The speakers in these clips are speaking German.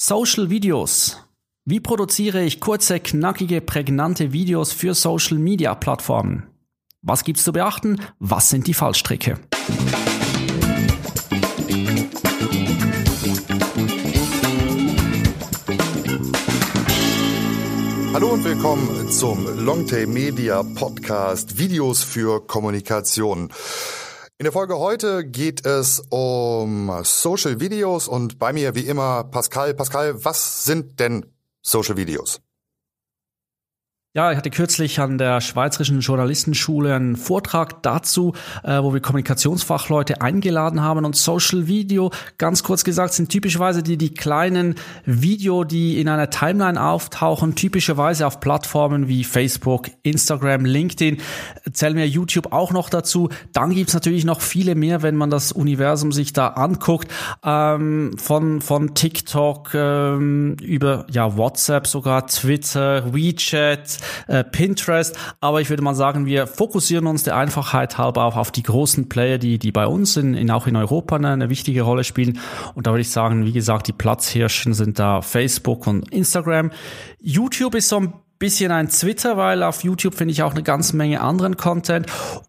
Social Videos. Wie produziere ich kurze, knackige, prägnante Videos für Social Media Plattformen? Was gibt's zu beachten? Was sind die Fallstricke? Hallo und willkommen zum Longtail Media Podcast Videos für Kommunikation. In der Folge heute geht es um Social Videos und bei mir wie immer Pascal. Pascal, was sind denn Social Videos? Ja, ich hatte kürzlich an der Schweizerischen Journalistenschule einen Vortrag dazu, äh, wo wir Kommunikationsfachleute eingeladen haben. Und Social Video, ganz kurz gesagt, sind typischerweise die, die kleinen Video, die in einer Timeline auftauchen, typischerweise auf Plattformen wie Facebook, Instagram, LinkedIn, zählen wir YouTube auch noch dazu. Dann gibt's natürlich noch viele mehr, wenn man das Universum sich da anguckt, ähm, von, von TikTok ähm, über ja, WhatsApp sogar, Twitter, WeChat, äh, Pinterest. Aber ich würde mal sagen, wir fokussieren uns der Einfachheit halber auch auf die großen Player, die, die bei uns in, in auch in Europa eine, eine wichtige Rolle spielen. Und da würde ich sagen, wie gesagt, die Platzhirschen sind da Facebook und Instagram. YouTube ist so ein bisschen ein Twitter, weil auf YouTube finde ich auch eine ganze Menge anderen Content.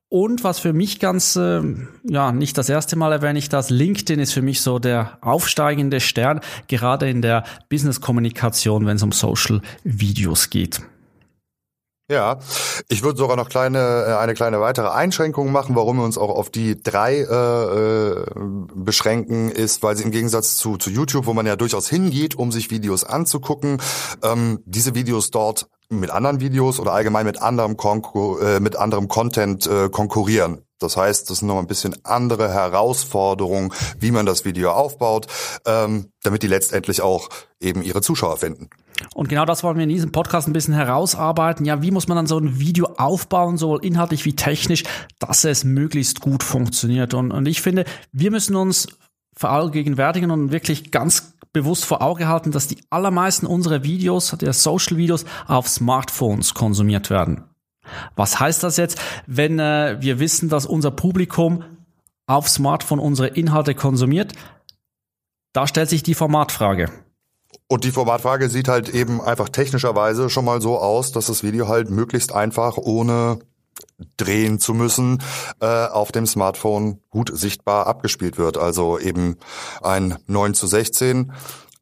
Und was für mich ganz, äh, ja, nicht das erste Mal erwähne ich das, LinkedIn ist für mich so der aufsteigende Stern, gerade in der Business-Kommunikation, wenn es um Social-Videos geht. Ja, ich würde sogar noch kleine äh, eine kleine weitere Einschränkung machen, warum wir uns auch auf die drei äh, äh, beschränken, ist, weil sie im Gegensatz zu, zu YouTube, wo man ja durchaus hingeht, um sich Videos anzugucken, ähm, diese Videos dort mit anderen Videos oder allgemein mit anderem, Konkur äh, mit anderem Content äh, konkurrieren. Das heißt, das sind noch ein bisschen andere Herausforderungen, wie man das Video aufbaut, ähm, damit die letztendlich auch eben ihre Zuschauer finden. Und genau das wollen wir in diesem Podcast ein bisschen herausarbeiten. Ja, wie muss man dann so ein Video aufbauen, sowohl inhaltlich wie technisch, dass es möglichst gut funktioniert. Und, und ich finde, wir müssen uns verallgegenwärtigen und wirklich ganz bewusst vor Auge halten, dass die allermeisten unserer Videos, der Social Videos, auf Smartphones konsumiert werden. Was heißt das jetzt, wenn äh, wir wissen, dass unser Publikum auf Smartphone unsere Inhalte konsumiert? Da stellt sich die Formatfrage. Und die Formatfrage sieht halt eben einfach technischerweise schon mal so aus, dass das Video halt möglichst einfach ohne drehen zu müssen, äh, auf dem Smartphone gut sichtbar abgespielt wird. Also eben ein 9 zu 16 äh,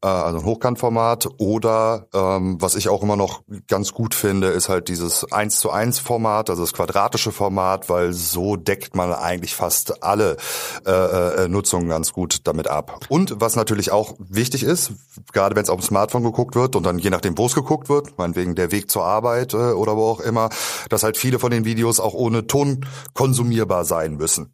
also ein Hochkantformat. Oder ähm, was ich auch immer noch ganz gut finde, ist halt dieses 1 zu 1 Format, also das quadratische Format, weil so deckt man eigentlich fast alle äh, äh, Nutzungen ganz gut damit ab. Und was natürlich auch wichtig ist, gerade wenn es auf dem Smartphone geguckt wird und dann je nachdem, wo es geguckt wird, meinetwegen der Weg zur Arbeit äh, oder wo auch immer, dass halt viele von den Videos auch ohne Ton konsumierbar sein müssen.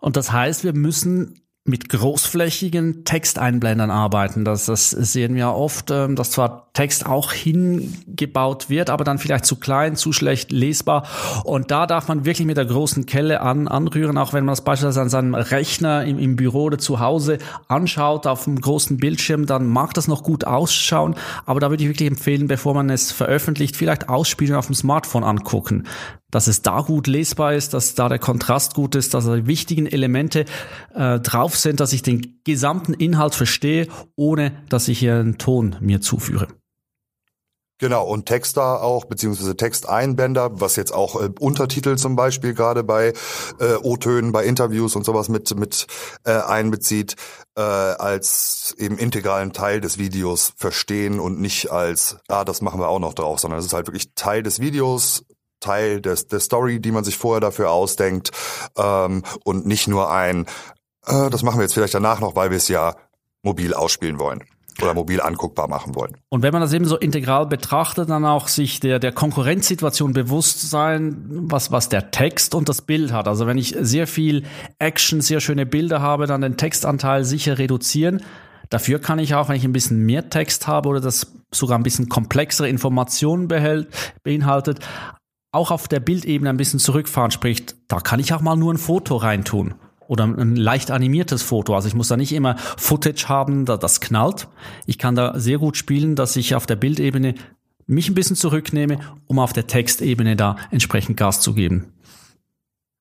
Und das heißt, wir müssen mit großflächigen Texteinblendern arbeiten. Das, das sehen wir oft, ähm, dass zwar Text auch hingebaut wird, aber dann vielleicht zu klein, zu schlecht lesbar. Und da darf man wirklich mit der großen Kelle an, anrühren, auch wenn man das beispielsweise an seinem Rechner im, im Büro oder zu Hause anschaut, auf einem großen Bildschirm, dann mag das noch gut ausschauen. Aber da würde ich wirklich empfehlen, bevor man es veröffentlicht, vielleicht ausspielen auf dem Smartphone angucken dass es da gut lesbar ist, dass da der Kontrast gut ist, dass die wichtigen Elemente äh, drauf sind, dass ich den gesamten Inhalt verstehe, ohne dass ich hier einen Ton mir zuführe. Genau, und Texter auch, beziehungsweise Texteinbänder, was jetzt auch äh, Untertitel zum Beispiel gerade bei äh, O-Tönen, bei Interviews und sowas mit, mit äh, einbezieht, äh, als eben integralen Teil des Videos verstehen und nicht als, ah, das machen wir auch noch drauf, sondern es ist halt wirklich Teil des Videos, Teil des, der Story, die man sich vorher dafür ausdenkt ähm, und nicht nur ein, äh, das machen wir jetzt vielleicht danach noch, weil wir es ja mobil ausspielen wollen oder mobil anguckbar machen wollen. Und wenn man das eben so integral betrachtet, dann auch sich der, der Konkurrenzsituation bewusst sein, was, was der Text und das Bild hat. Also wenn ich sehr viel Action, sehr schöne Bilder habe, dann den Textanteil sicher reduzieren. Dafür kann ich auch, wenn ich ein bisschen mehr Text habe oder das sogar ein bisschen komplexere Informationen behält, beinhaltet, auch auf der Bildebene ein bisschen zurückfahren, sprich, da kann ich auch mal nur ein Foto reintun oder ein leicht animiertes Foto. Also ich muss da nicht immer Footage haben, da das knallt. Ich kann da sehr gut spielen, dass ich auf der Bildebene mich ein bisschen zurücknehme, um auf der Textebene da entsprechend Gas zu geben.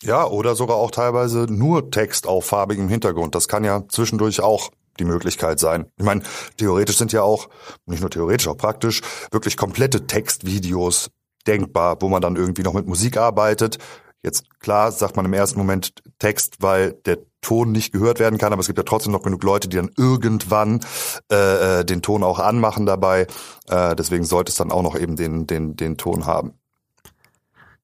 Ja, oder sogar auch teilweise nur Text auf farbigem Hintergrund. Das kann ja zwischendurch auch die Möglichkeit sein. Ich meine, theoretisch sind ja auch, nicht nur theoretisch, auch praktisch, wirklich komplette Textvideos denkbar, wo man dann irgendwie noch mit Musik arbeitet. Jetzt klar sagt man im ersten Moment Text, weil der Ton nicht gehört werden kann, aber es gibt ja trotzdem noch genug Leute, die dann irgendwann äh, äh den Ton auch anmachen dabei. Äh, deswegen sollte es dann auch noch eben den, den, den Ton haben.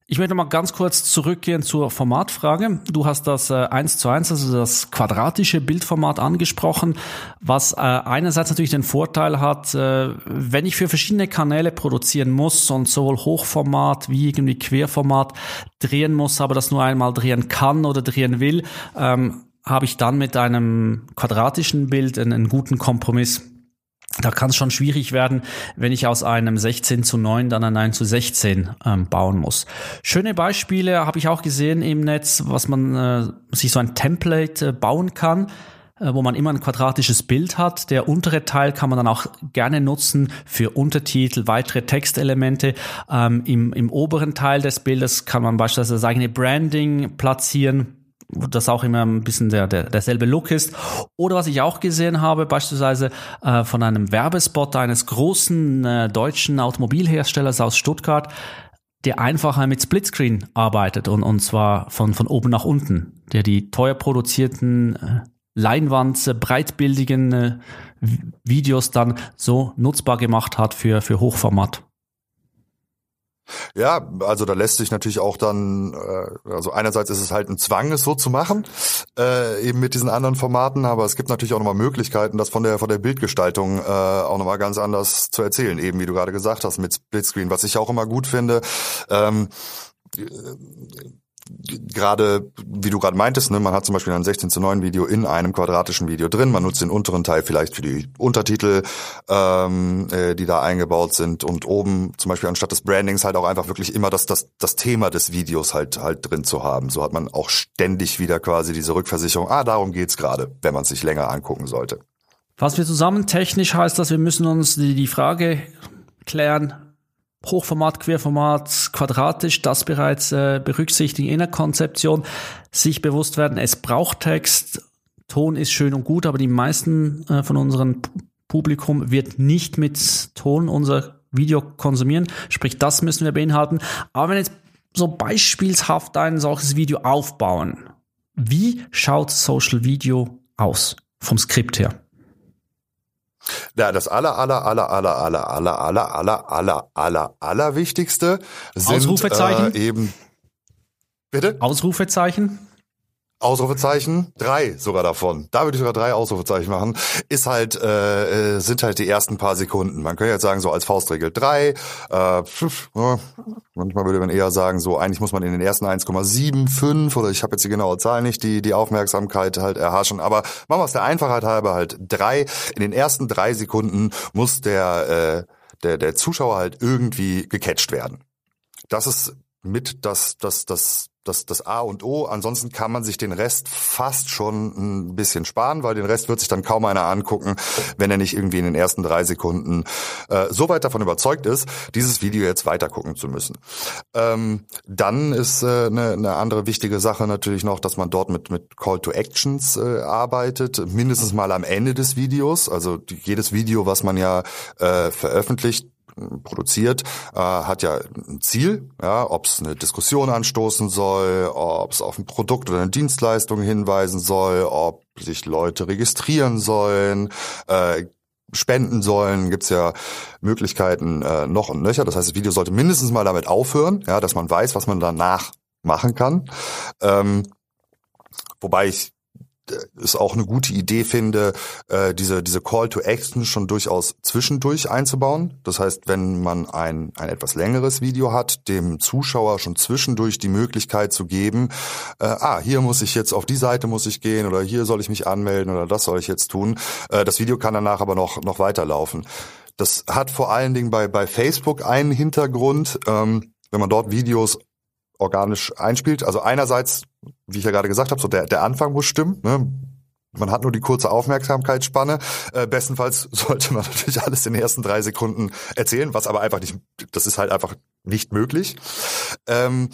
Ich möchte mal ganz kurz zurückgehen zur Formatfrage. Du hast das äh, 1 zu 1, also das quadratische Bildformat angesprochen, was äh, einerseits natürlich den Vorteil hat, äh, wenn ich für verschiedene Kanäle produzieren muss und sowohl Hochformat wie irgendwie Querformat drehen muss, aber das nur einmal drehen kann oder drehen will, ähm, habe ich dann mit einem quadratischen Bild einen, einen guten Kompromiss da kann es schon schwierig werden, wenn ich aus einem 16 zu 9 dann ein 1 zu 16 ähm, bauen muss. Schöne Beispiele habe ich auch gesehen im Netz, was man äh, sich so ein Template äh, bauen kann, äh, wo man immer ein quadratisches Bild hat. Der untere Teil kann man dann auch gerne nutzen für Untertitel, weitere Textelemente. Ähm, im, Im oberen Teil des Bildes kann man beispielsweise das eigene Branding platzieren das auch immer ein bisschen der, der, derselbe Look ist. Oder was ich auch gesehen habe, beispielsweise äh, von einem Werbespot eines großen äh, deutschen Automobilherstellers aus Stuttgart, der einfach mit Splitscreen arbeitet und, und zwar von, von oben nach unten, der die teuer produzierten äh, Leinwand, äh, breitbildigen äh, Videos dann so nutzbar gemacht hat für, für Hochformat. Ja, also da lässt sich natürlich auch dann, äh, also einerseits ist es halt ein Zwang, es so zu machen, äh, eben mit diesen anderen Formaten, aber es gibt natürlich auch nochmal Möglichkeiten, das von der von der Bildgestaltung äh, auch nochmal ganz anders zu erzählen, eben wie du gerade gesagt hast, mit Splitscreen, was ich auch immer gut finde. Ähm, gerade, wie du gerade meintest, ne, man hat zum Beispiel ein 16 zu 9 Video in einem quadratischen Video drin. Man nutzt den unteren Teil vielleicht für die Untertitel, ähm, äh, die da eingebaut sind und oben zum Beispiel anstatt des Brandings halt auch einfach wirklich immer das, das, das Thema des Videos halt halt drin zu haben. So hat man auch ständig wieder quasi diese Rückversicherung. Ah, darum geht's gerade, wenn man sich länger angucken sollte. Was wir zusammen technisch heißt, dass wir müssen uns die, die Frage klären, Hochformat, Querformat, quadratisch, das bereits äh, berücksichtigen in der Konzeption, sich bewusst werden, es braucht Text, Ton ist schön und gut, aber die meisten äh, von unserem Publikum wird nicht mit Ton unser Video konsumieren, sprich das müssen wir beinhalten. Aber wenn jetzt so beispielshaft ein solches Video aufbauen, wie schaut Social Video aus vom Skript her? Ja, das aller, aller, aller, aller, aller, aller, aller, aller, aller, aller, aller wichtigste sind Ausrufezeichen? Äh, eben. Bitte? Ausrufezeichen? Ausrufezeichen, drei sogar davon. Da würde ich sogar drei Ausrufezeichen machen. Ist halt, äh, äh sind halt die ersten paar Sekunden. Man könnte jetzt sagen, so als Faustregel drei. Äh, pf, ja, manchmal würde man eher sagen, so eigentlich muss man in den ersten 1,75 oder ich habe jetzt die genaue Zahl nicht, die die Aufmerksamkeit halt erhaschen. Aber machen wir es der Einfachheit halber halt drei. In den ersten drei Sekunden muss der, äh, der, der Zuschauer halt irgendwie gecatcht werden. Das ist mit das, das, das das, das A und O. Ansonsten kann man sich den Rest fast schon ein bisschen sparen, weil den Rest wird sich dann kaum einer angucken, wenn er nicht irgendwie in den ersten drei Sekunden äh, so weit davon überzeugt ist, dieses Video jetzt weiter gucken zu müssen. Ähm, dann ist äh, eine, eine andere wichtige Sache natürlich noch, dass man dort mit, mit Call to Actions äh, arbeitet, mindestens mal am Ende des Videos. Also jedes Video, was man ja äh, veröffentlicht, produziert, äh, hat ja ein Ziel, ja, ob es eine Diskussion anstoßen soll, ob es auf ein Produkt oder eine Dienstleistung hinweisen soll, ob sich Leute registrieren sollen, äh, spenden sollen, gibt's ja Möglichkeiten äh, noch und nöcher. Das heißt, das Video sollte mindestens mal damit aufhören, ja, dass man weiß, was man danach machen kann. Ähm, wobei ich ist auch eine gute Idee finde, äh, diese, diese Call to Action schon durchaus zwischendurch einzubauen. Das heißt, wenn man ein, ein etwas längeres Video hat, dem Zuschauer schon zwischendurch die Möglichkeit zu geben, äh, ah, hier muss ich jetzt auf die Seite muss ich gehen oder hier soll ich mich anmelden oder das soll ich jetzt tun. Äh, das Video kann danach aber noch, noch weiterlaufen. Das hat vor allen Dingen bei, bei Facebook einen Hintergrund. Ähm, wenn man dort Videos organisch einspielt. Also einerseits, wie ich ja gerade gesagt habe, so der, der Anfang muss stimmen. Ne? Man hat nur die kurze Aufmerksamkeitsspanne. Äh, bestenfalls sollte man natürlich alles in den ersten drei Sekunden erzählen, was aber einfach nicht, das ist halt einfach nicht möglich. Ähm,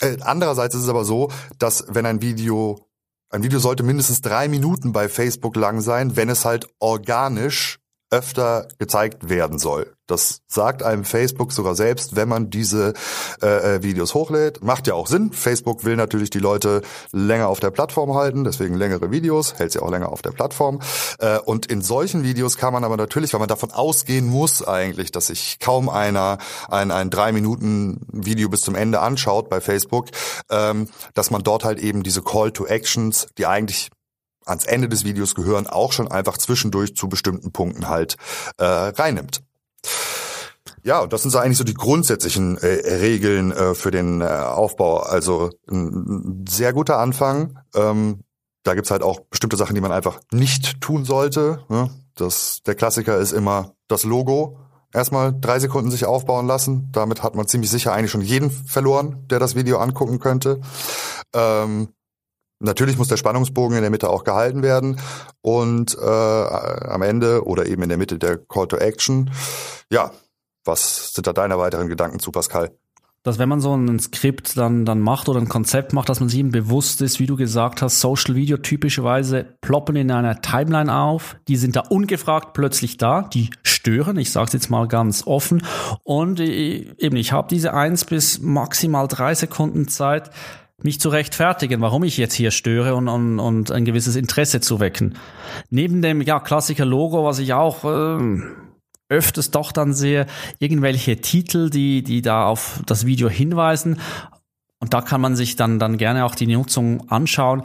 äh, andererseits ist es aber so, dass wenn ein Video ein Video sollte mindestens drei Minuten bei Facebook lang sein, wenn es halt organisch öfter gezeigt werden soll. Das sagt einem Facebook sogar selbst, wenn man diese äh, äh, Videos hochlädt. Macht ja auch Sinn. Facebook will natürlich die Leute länger auf der Plattform halten, deswegen längere Videos, hält sie auch länger auf der Plattform. Äh, und in solchen Videos kann man aber natürlich, weil man davon ausgehen muss eigentlich, dass sich kaum einer ein, ein drei Minuten Video bis zum Ende anschaut bei Facebook, ähm, dass man dort halt eben diese Call to Actions, die eigentlich ans Ende des Videos gehören, auch schon einfach zwischendurch zu bestimmten Punkten halt äh, reinnimmt. Ja, und das sind so eigentlich so die grundsätzlichen äh, Regeln äh, für den äh, Aufbau. Also ein, sehr guter Anfang. Ähm, da gibt's halt auch bestimmte Sachen, die man einfach nicht tun sollte. Ne? Das, der Klassiker ist immer das Logo. Erstmal drei Sekunden sich aufbauen lassen. Damit hat man ziemlich sicher eigentlich schon jeden verloren, der das Video angucken könnte. Ähm, Natürlich muss der Spannungsbogen in der Mitte auch gehalten werden und äh, am Ende oder eben in der Mitte der Call to Action. Ja, was sind da deine weiteren Gedanken zu, Pascal? dass wenn man so ein Skript dann, dann macht oder ein Konzept macht, dass man sich eben bewusst ist, wie du gesagt hast, Social Video typischerweise ploppen in einer Timeline auf, die sind da ungefragt plötzlich da, die stören, ich sage es jetzt mal ganz offen und äh, eben ich habe diese eins bis maximal drei Sekunden Zeit, mich zu rechtfertigen, warum ich jetzt hier störe und, und, und ein gewisses Interesse zu wecken. Neben dem ja Klassiker Logo, was ich auch äh, öfters doch dann sehe, irgendwelche Titel, die die da auf das Video hinweisen. Und da kann man sich dann dann gerne auch die Nutzung anschauen.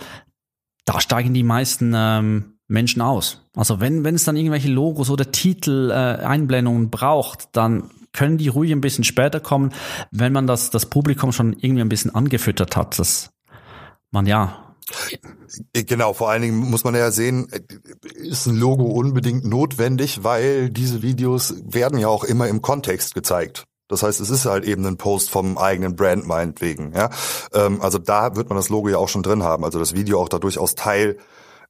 Da steigen die meisten ähm, Menschen aus. Also wenn wenn es dann irgendwelche Logos oder Titel äh, Einblendungen braucht, dann können die ruhig ein bisschen später kommen, wenn man das, das Publikum schon irgendwie ein bisschen angefüttert hat, dass man ja Genau, vor allen Dingen muss man ja sehen, ist ein Logo unbedingt notwendig, weil diese Videos werden ja auch immer im Kontext gezeigt. Das heißt, es ist halt eben ein Post vom eigenen Brand meinetwegen. Ja? Ähm, also da wird man das Logo ja auch schon drin haben. Also das Video auch da durchaus Teil.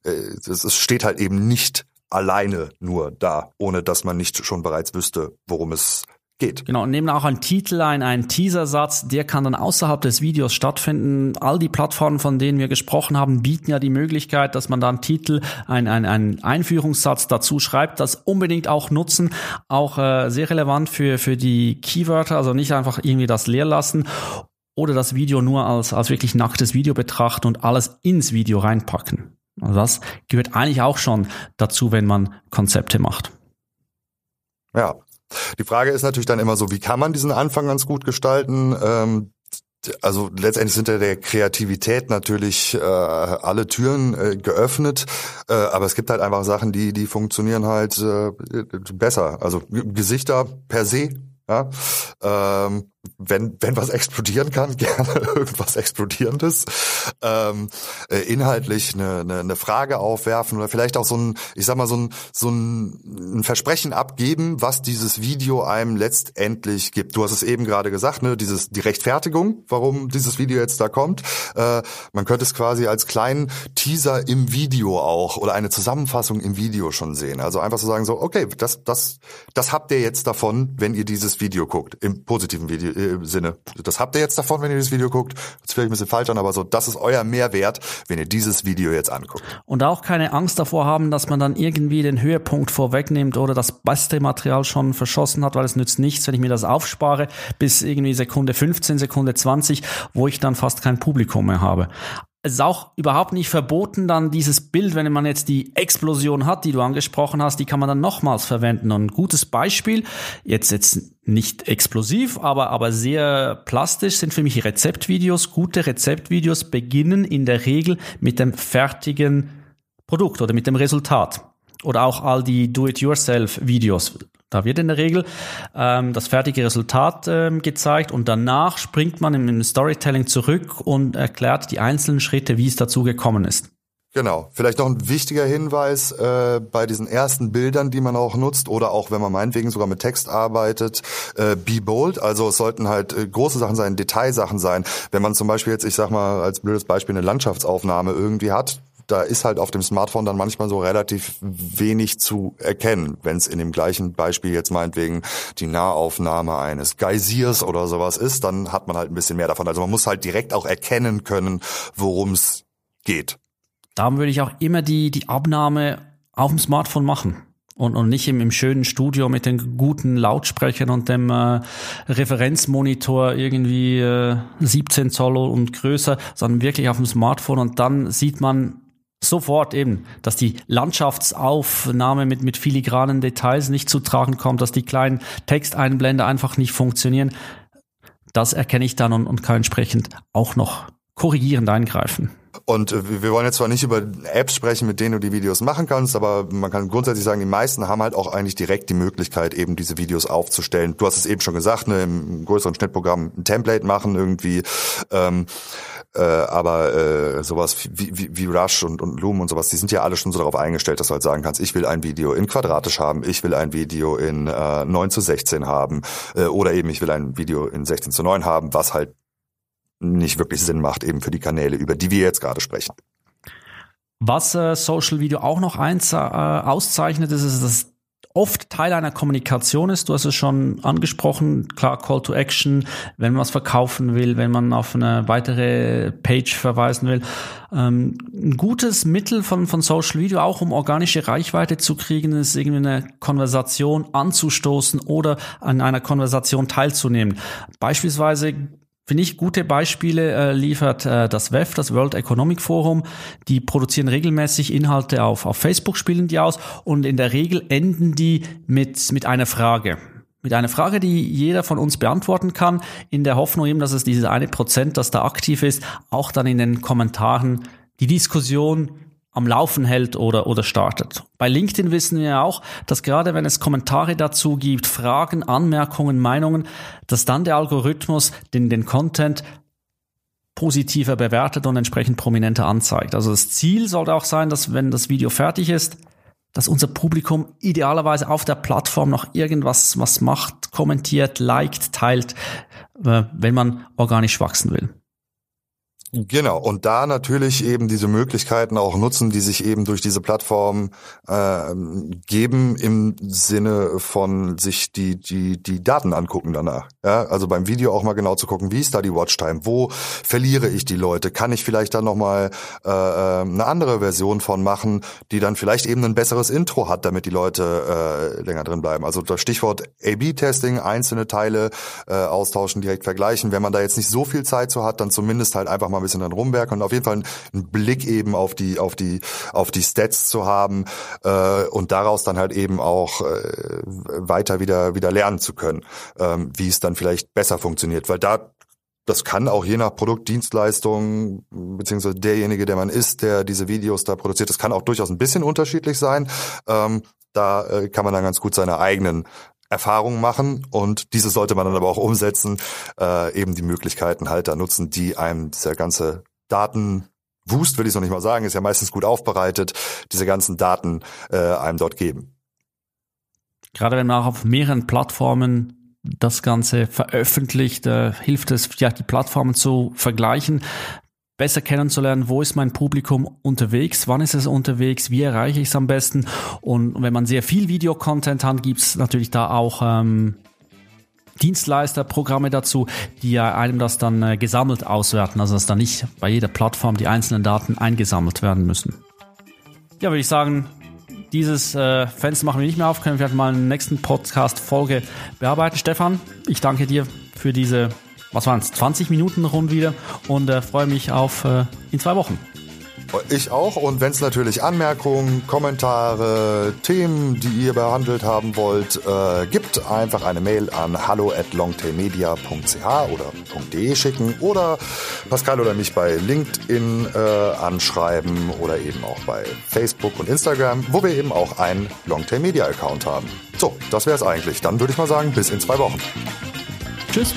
Äh, es steht halt eben nicht alleine nur da, ohne dass man nicht schon bereits wüsste, worum es geht. Genau, und nehmen auch einen Titel ein, einen Teasersatz, der kann dann außerhalb des Videos stattfinden. All die Plattformen, von denen wir gesprochen haben, bieten ja die Möglichkeit, dass man dann Titel, ein, ein, einen Einführungssatz dazu schreibt, das unbedingt auch nutzen, auch äh, sehr relevant für, für die Keywörter, also nicht einfach irgendwie das leer lassen oder das Video nur als, als wirklich nacktes Video betrachten und alles ins Video reinpacken. Also das gehört eigentlich auch schon dazu, wenn man Konzepte macht. Ja, die Frage ist natürlich dann immer so, wie kann man diesen Anfang ganz gut gestalten? Ähm, also letztendlich sind ja der Kreativität natürlich äh, alle Türen äh, geöffnet, äh, aber es gibt halt einfach Sachen, die die funktionieren halt äh, besser. Also Gesichter per se, ja. Ähm, wenn, wenn was explodieren kann, gerne irgendwas Explodierendes, ähm, äh, inhaltlich eine, eine, eine Frage aufwerfen oder vielleicht auch so ein, ich sag mal, so ein, so ein, Versprechen abgeben, was dieses Video einem letztendlich gibt. Du hast es eben gerade gesagt, ne, dieses, die Rechtfertigung, warum dieses Video jetzt da kommt. Äh, man könnte es quasi als kleinen Teaser im Video auch oder eine Zusammenfassung im Video schon sehen. Also einfach so sagen so, okay, das, das, das habt ihr jetzt davon, wenn ihr dieses Video guckt, im positiven Video, äh, Sinne. Das habt ihr jetzt davon, wenn ihr das Video guckt. Das vielleicht ein bisschen falsch an, aber so, das ist euer Mehrwert, wenn ihr dieses Video jetzt anguckt. Und auch keine Angst davor haben, dass man dann irgendwie den Höhepunkt vorwegnimmt oder das beste Material schon verschossen hat, weil es nützt nichts, wenn ich mir das aufspare bis irgendwie Sekunde 15, Sekunde 20, wo ich dann fast kein Publikum mehr habe es ist auch überhaupt nicht verboten, dann dieses Bild, wenn man jetzt die Explosion hat, die du angesprochen hast, die kann man dann nochmals verwenden. Und ein gutes Beispiel, jetzt jetzt nicht explosiv, aber, aber sehr plastisch sind für mich Rezeptvideos. Gute Rezeptvideos beginnen in der Regel mit dem fertigen Produkt oder mit dem Resultat. Oder auch all die Do-it-yourself-Videos. Da wird in der Regel ähm, das fertige Resultat ähm, gezeigt und danach springt man im, Storytelling zurück und erklärt die einzelnen Schritte, wie es dazu gekommen ist. Genau. Vielleicht noch ein wichtiger Hinweis äh, bei diesen ersten Bildern, die man auch nutzt oder auch wenn man meinetwegen sogar mit Text arbeitet, äh, be bold. Also es sollten halt äh, große Sachen sein, Detailsachen sein. Wenn man zum Beispiel jetzt, ich sag mal als blödes Beispiel, eine Landschaftaufnahme irgendwie hat, da ist halt auf dem Smartphone dann manchmal so relativ wenig zu erkennen, wenn es in dem gleichen Beispiel jetzt meinetwegen die Nahaufnahme eines Geysirs oder sowas ist, dann hat man halt ein bisschen mehr davon. Also man muss halt direkt auch erkennen können, worum es geht. darum würde ich auch immer die, die Abnahme auf dem Smartphone machen. Und, und nicht im, im schönen Studio mit den guten Lautsprechern und dem äh, Referenzmonitor irgendwie äh, 17 Zoll und größer, sondern wirklich auf dem Smartphone und dann sieht man sofort eben, dass die Landschaftsaufnahme mit, mit filigranen Details nicht zu tragen kommt, dass die kleinen Texteinblende einfach nicht funktionieren. Das erkenne ich dann und, und kann entsprechend auch noch korrigierend eingreifen. Und äh, wir wollen jetzt zwar nicht über Apps sprechen, mit denen du die Videos machen kannst, aber man kann grundsätzlich sagen, die meisten haben halt auch eigentlich direkt die Möglichkeit, eben diese Videos aufzustellen. Du hast es eben schon gesagt, ne, im größeren Schnittprogramm ein Template machen irgendwie. Ähm, äh, aber äh, sowas wie, wie, wie Rush und, und Loom und sowas, die sind ja alle schon so darauf eingestellt, dass du halt sagen kannst, ich will ein Video in quadratisch haben, ich will ein Video in äh, 9 zu 16 haben äh, oder eben ich will ein Video in 16 zu 9 haben, was halt nicht wirklich Sinn macht, eben für die Kanäle, über die wir jetzt gerade sprechen. Was äh, Social Video auch noch eins äh, auszeichnet, ist, ist, dass oft Teil einer Kommunikation ist. Du hast es schon angesprochen, klar, Call to Action, wenn man was verkaufen will, wenn man auf eine weitere Page verweisen will. Ähm, ein gutes Mittel von, von Social Video, auch um organische Reichweite zu kriegen, ist irgendwie eine Konversation anzustoßen oder an einer Konversation teilzunehmen. Beispielsweise Finde ich, gute Beispiele äh, liefert äh, das WEF, das World Economic Forum. Die produzieren regelmäßig Inhalte auf, auf Facebook, spielen die aus und in der Regel enden die mit, mit einer Frage. Mit einer Frage, die jeder von uns beantworten kann, in der Hoffnung eben, dass es dieses eine Prozent, das da aktiv ist, auch dann in den Kommentaren die Diskussion am Laufen hält oder, oder startet. Bei LinkedIn wissen wir auch, dass gerade wenn es Kommentare dazu gibt, Fragen, Anmerkungen, Meinungen, dass dann der Algorithmus den, den Content positiver bewertet und entsprechend prominenter anzeigt. Also das Ziel sollte auch sein, dass wenn das Video fertig ist, dass unser Publikum idealerweise auf der Plattform noch irgendwas was macht, kommentiert, liked, teilt, äh, wenn man organisch wachsen will. Genau, und da natürlich eben diese Möglichkeiten auch nutzen, die sich eben durch diese Plattform äh, geben im Sinne von sich die, die, die Daten angucken danach. Ja, also beim Video auch mal genau zu gucken, wie ist da die Watchtime, wo verliere ich die Leute, kann ich vielleicht dann nochmal äh, äh, eine andere Version von machen, die dann vielleicht eben ein besseres Intro hat, damit die Leute äh, länger drin bleiben. Also das Stichwort A-B-Testing, einzelne Teile äh, austauschen, direkt vergleichen. Wenn man da jetzt nicht so viel Zeit zu hat, dann zumindest halt einfach mal bisschen dann rumwerken und auf jeden Fall einen Blick eben auf die, auf die, auf die Stats zu haben äh, und daraus dann halt eben auch äh, weiter wieder, wieder lernen zu können, ähm, wie es dann vielleicht besser funktioniert. Weil da das kann auch je nach Produkt, Dienstleistung, beziehungsweise derjenige, der man ist, der diese Videos da produziert, das kann auch durchaus ein bisschen unterschiedlich sein. Ähm, da äh, kann man dann ganz gut seine eigenen Erfahrungen machen und diese sollte man dann aber auch umsetzen, äh, eben die Möglichkeiten halt da nutzen, die einem dieser ganze Datenwust, will ich noch nicht mal sagen, ist ja meistens gut aufbereitet, diese ganzen Daten äh, einem dort geben. Gerade wenn man auch auf mehreren Plattformen das Ganze veröffentlicht, äh, hilft es, ja, die Plattformen zu vergleichen besser kennenzulernen, wo ist mein Publikum unterwegs, wann ist es unterwegs, wie erreiche ich es am besten. Und wenn man sehr viel Videocontent hat, gibt es natürlich da auch ähm, Dienstleisterprogramme dazu, die einem das dann äh, gesammelt auswerten, also dass da nicht bei jeder Plattform die einzelnen Daten eingesammelt werden müssen. Ja, würde ich sagen, dieses äh, Fenster machen wir nicht mehr auf, können wir vielleicht mal in der nächsten Podcast-Folge bearbeiten. Stefan, ich danke dir für diese was waren es, 20 Minuten rund wieder und äh, freue mich auf äh, in zwei Wochen. Ich auch. Und wenn es natürlich Anmerkungen, Kommentare, Themen, die ihr behandelt haben wollt, äh, gibt, einfach eine Mail an hallo at longtailmedia.ch oder .de schicken oder Pascal oder mich bei LinkedIn äh, anschreiben oder eben auch bei Facebook und Instagram, wo wir eben auch einen Longtail Media Account haben. So, das wäre es eigentlich. Dann würde ich mal sagen, bis in zwei Wochen. Tschüss.